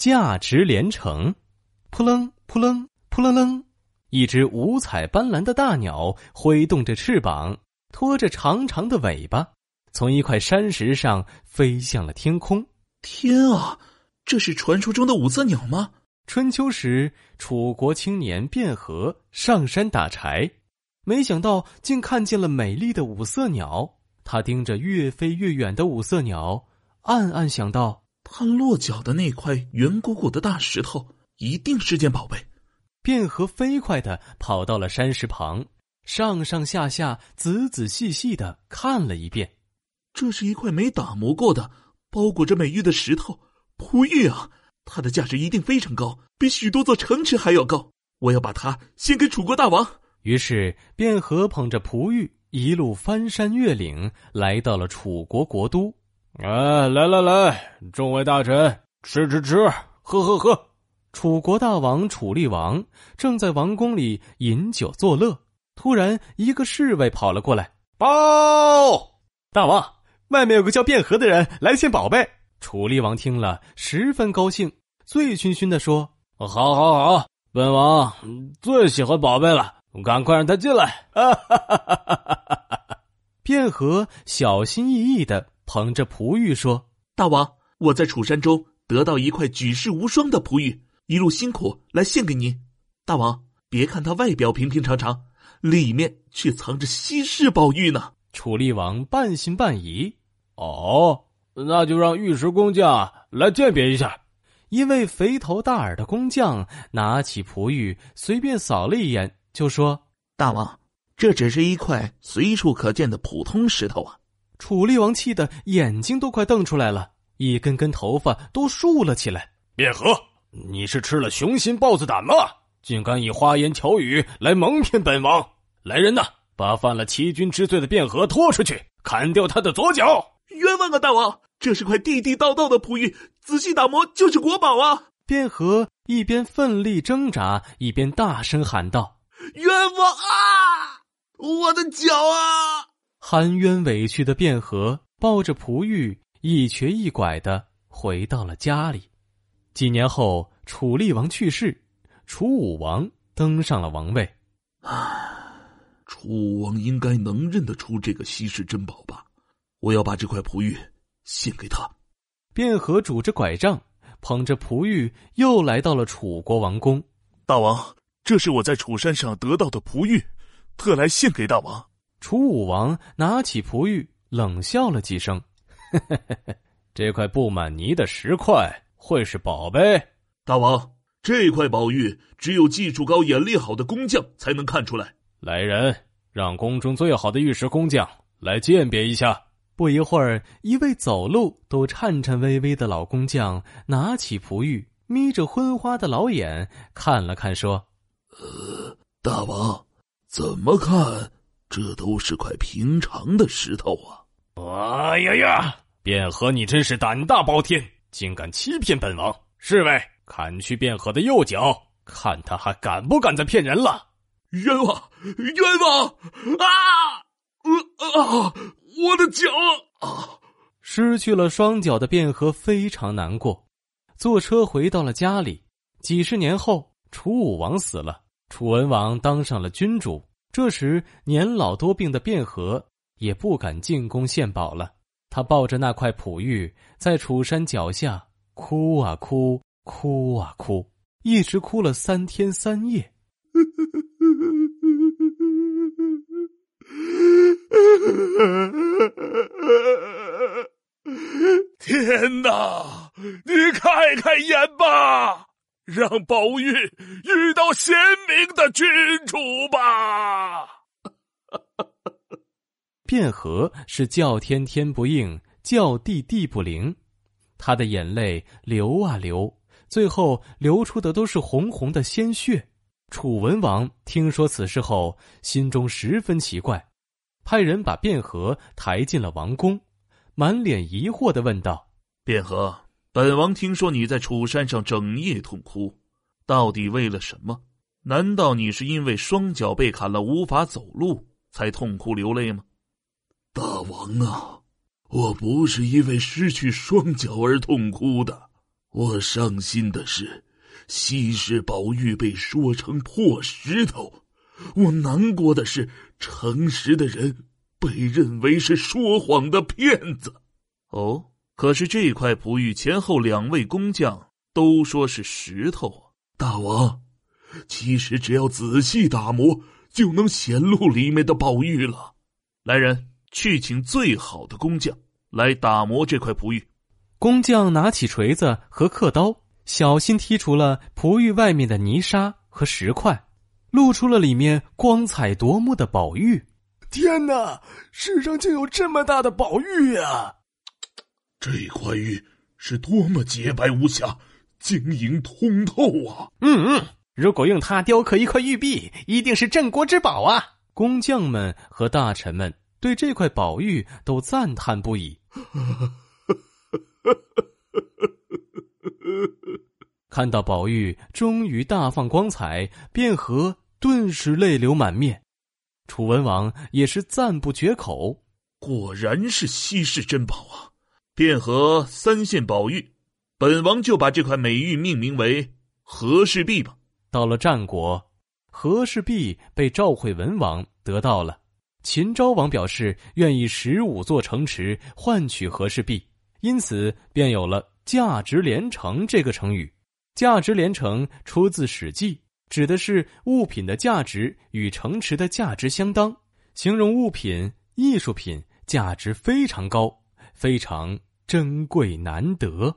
价值连城，扑棱扑棱扑棱棱，一只五彩斑斓的大鸟挥动着翅膀，拖着长长的尾巴，从一块山石上飞向了天空。天啊，这是传说中的五色鸟吗？春秋时，楚国青年卞和上山打柴，没想到竟看见了美丽的五色鸟。他盯着越飞越远的五色鸟，暗暗想到。他落脚的那块圆鼓鼓的大石头，一定是件宝贝。卞和飞快的跑到了山石旁，上上下下、仔仔细细的看了一遍。这是一块没打磨过的、包裹着美玉的石头，璞玉啊！它的价值一定非常高，比许多座城池还要高。我要把它献给楚国大王。于是，卞和捧着璞玉，一路翻山越岭，来到了楚国国都。哎，来来来，众位大臣，吃吃吃，喝喝喝。楚国大王楚厉王正在王宫里饮酒作乐，突然一个侍卫跑了过来，报大王，外面有个叫卞和的人来献宝贝。楚厉王听了十分高兴，醉醺醺的说：“好，好，好，本王最喜欢宝贝了，赶快让他进来。”哈哈哈哈哈哈！卞和小心翼翼的。捧着璞玉说：“大王，我在楚山中得到一块举世无双的璞玉，一路辛苦来献给您。大王，别看它外表平平常常，里面却藏着稀世宝玉呢。”楚厉王半信半疑：“哦，那就让玉石工匠来鉴别一下。”一位肥头大耳的工匠拿起璞玉，随便扫了一眼，就说：“大王，这只是一块随处可见的普通石头啊。”楚厉王气得眼睛都快瞪出来了，一根根头发都竖了起来。卞和，你是吃了雄心豹子胆吗？竟敢以花言巧语来蒙骗本王！来人呐，把犯了欺君之罪的卞和拖出去，砍掉他的左脚！冤枉啊，大王！这是块地地道道的璞玉，仔细打磨就是国宝啊！卞和一边奋力挣扎，一边大声喊道：“冤枉啊！我的脚啊！”含冤委屈的卞和抱着璞玉一瘸一拐的回到了家里。几年后，楚厉王去世，楚武王登上了王位。啊，楚王应该能认得出这个稀世珍宝吧？我要把这块璞玉献给他。卞和拄着拐杖，捧着璞玉，又来到了楚国王宫。大王，这是我在楚山上得到的璞玉，特来献给大王。楚武王拿起璞玉，冷笑了几声：“ 这块布满泥的石块会是宝贝？大王，这块宝玉只有技术高、眼力好的工匠才能看出来。来人，让宫中最好的玉石工匠来鉴别一下。”不一会儿，一位走路都颤颤巍巍的老工匠拿起璞玉，眯着昏花的老眼看了看，说：“呃，大王，怎么看？”这都是块平常的石头啊！哎呀呀！卞和，你真是胆大包天，竟敢欺骗本王！侍卫，砍去卞和的右脚，看他还敢不敢再骗人了！冤枉！冤枉！啊！呃啊！我的脚啊！失去了双脚的卞和非常难过，坐车回到了家里。几十年后，楚武王死了，楚文王当上了君主。这时，年老多病的卞和也不敢进宫献宝了。他抱着那块璞玉，在楚山脚下哭啊哭，哭啊哭，一直哭了三天三夜。天哪！你开开眼吧！让宝玉遇到贤明的君主吧。卞和是叫天天不应，叫地地不灵，他的眼泪流啊流，最后流出的都是红红的鲜血。楚文王听说此事后，心中十分奇怪，派人把卞和抬进了王宫，满脸疑惑的问道：“卞和。”本王听说你在楚山上整夜痛哭，到底为了什么？难道你是因为双脚被砍了无法走路才痛哭流泪吗？大王啊，我不是因为失去双脚而痛哭的，我伤心的是，稀世宝玉被说成破石头；我难过的是，诚实的人被认为是说谎的骗子。哦，可是这块璞玉前后两位工匠都说是石头啊！大王，其实只要仔细打磨，就能显露里面的宝玉了。来人，去请最好的工匠来打磨这块璞玉。工匠拿起锤子和刻刀，小心剔除了璞玉外面的泥沙和石块，露出了里面光彩夺目的宝玉。天哪，世上竟有这么大的宝玉呀！这块玉是多么洁白无瑕、晶莹通透啊！嗯嗯，如果用它雕刻一块玉璧，一定是镇国之宝啊！工匠们和大臣们对这块宝玉都赞叹不已。看到宝玉终于大放光彩，卞和顿时泪流满面，楚文王也是赞不绝口。果然是稀世珍宝啊！卞和三献宝玉，本王就把这块美玉命名为和氏璧吧。到了战国，和氏璧被赵惠文王得到了，秦昭王表示愿意十五座城池换取和氏璧。因此，便有了“价值连城”这个成语。“价值连城”出自《史记》，指的是物品的价值与城池的价值相当，形容物品、艺术品价值非常高，非常珍贵难得。